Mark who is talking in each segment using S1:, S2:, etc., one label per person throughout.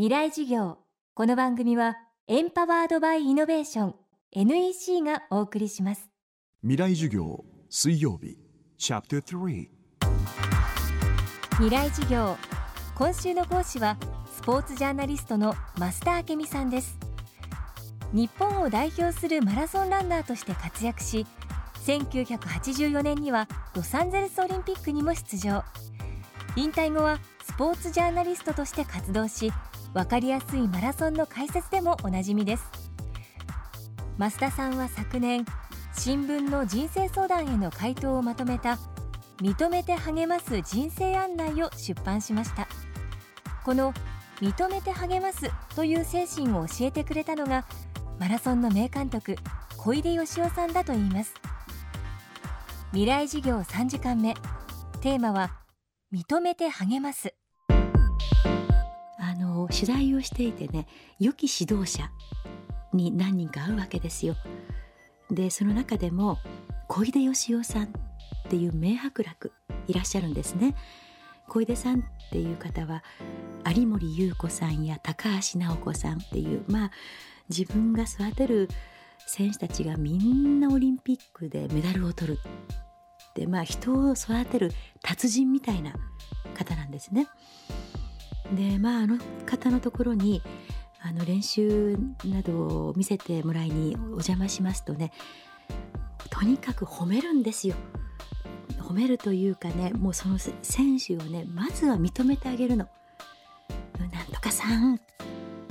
S1: 未来事業。この番組はエンパワードバイイノベーション NEC がお送りします。
S2: 未来授業水曜日チャプター3
S1: 未来事業。今週の講師はスポーツジャーナリストの増田明美さんです。日本を代表するマラソンランナーとして活躍し1984年にはロサンゼルスオリンピックにも出場。引退後はスポーツジャーナリストとして活動し分かりやすいマラソンの解説でもおなじみです。増田さんは昨年新聞の人生相談への回答をまとめた認めて励ます人生案内を出版しました。この認めて励ますという精神を教えてくれたのがマラソンの名監督小出義雄さんだといいます。未来事業3時間目。テーマは認めて励ます。
S3: あの取材をしていてね良き指導者に何人か会うわけですよ。でその中でも小出義雄さんっていう名伯楽いらっしゃるんですね。小出さんっていう方は有森裕子さんや高橋直子さんっていうまあ自分が育てる選手たちがみんなオリンピックでメダルを取るでまあ人を育てる達人みたいな方なんですね。でまああの方のところにあの練習などを見せてもらいにお邪魔しますとねとにかく褒めるんですよ。褒めるというかねもうその選手をねまずは認めてあげるの。なんとかさん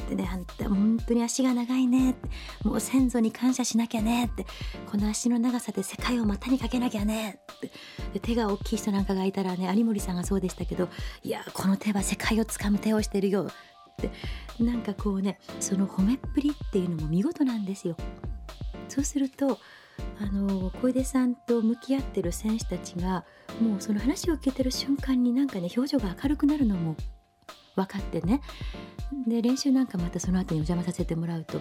S3: ってねあんた本当に足が長いねってもう先祖に感謝しなきゃねってこの足の長さで世界を股にかけなきゃねってで手が大きい人なんかがいたらね有森さんがそうでしたけどいやこの手は世界をつかむ手をしてるよってなんかこうねその褒めっぷりっていうのも見事なんですよ。そうするとあの小出さんと向き合ってる選手たちがもうその話を聞いてる瞬間になんかね表情が明るくなるのも分かってね。で練習なんかまたその後にお邪魔させてもらうと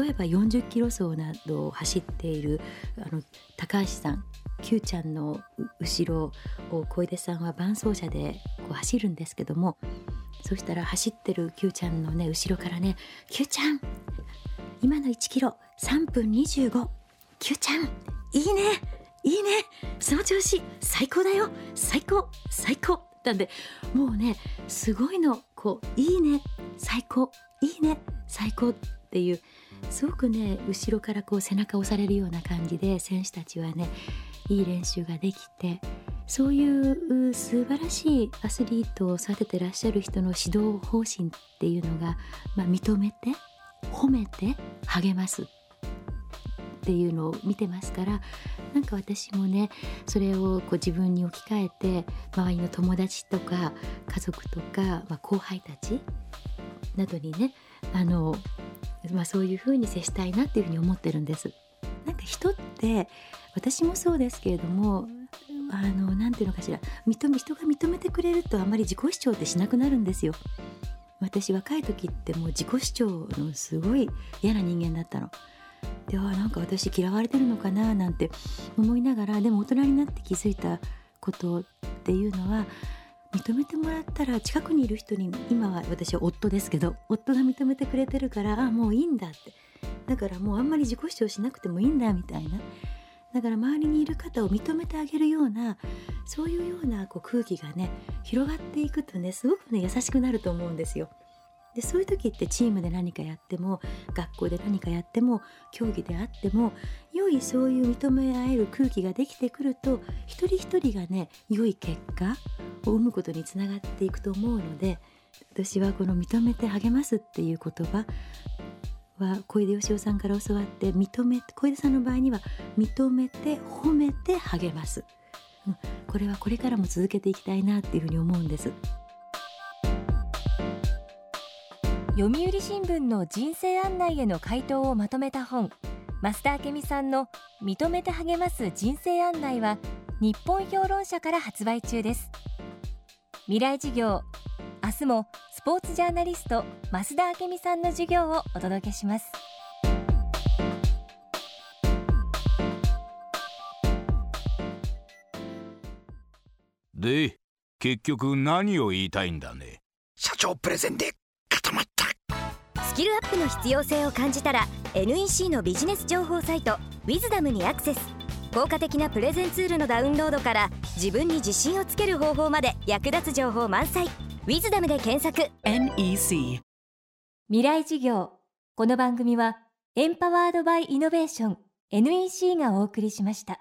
S3: 例えば40キロ走などを走っているあの高橋さん Q ちゃんの後ろを小出さんは伴走者でこう走るんですけどもそしたら走ってる Q ちゃんのね後ろからね「Q ちゃん今の1キロ3分 25Q ちゃんいいねいいねその調子最高だよ最高最高」なんでもうねすごいの。こう「いいね最高いいね最高」っていうすごくね後ろからこう背中を押されるような感じで選手たちはねいい練習ができてそういう素晴らしいアスリートを育ててらっしゃる人の指導方針っていうのが、まあ、認めて褒めて励ますっていうのを見てますからなんか私もねそれをこう自分に置き換えて周りの友達とか家族とか、まあ、後輩たちなどにねあの、まあ、そういうふうに接したいなっていうふうに思ってるんです。なんか人って私もそうですけれどもあのなんていうのかしら認め人が認めてくれるとあまり自己主張ってしなくなるんですよ。私若い時ってもう自己主張のすごい嫌な人間だったの。ではなんか私嫌われてるのかななんて思いながらでも大人になって気づいたことっていうのは認めてもらったら近くにいる人に今は私は夫ですけど夫が認めてくれてるからあもういいんだってだからもうあんまり自己主張しなくてもいいんだみたいなだから周りにいる方を認めてあげるようなそういうようなこう空気がね広がっていくとねすごくね優しくなると思うんですよ。でそういう時ってチームで何かやっても学校で何かやっても競技であっても良いそういう認め合える空気ができてくると一人一人がね良い結果を生むことにつながっていくと思うので私はこの「認めて励ます」っていう言葉は小出義雄さんから教わって認め小出さんの場合には認めて褒めて励ます、うん、これはこれからも続けていきたいなっていうふうに思うんです。
S1: 読売新聞の人生案内への回答をまとめた本増田明美さんの認めて励ます人生案内は日本評論者から発売中です。未来事業明日もスポーツジャーナリスト増田明美さんの授業をお届けします。
S4: で結局何を言いたいんだね？
S5: 社長プレゼンで
S4: スキルアップの必要性を感じたら NEC のビジネス情報サイト「ウィズダムにアクセス。効果的なプレゼンツールのダウンロードから自分に自信をつける方法まで役立つ情報満載「ウィズダムで検索。
S5: NEC
S1: 未来事業。この番組はエンパワードバイイノベーション NEC がお送りしました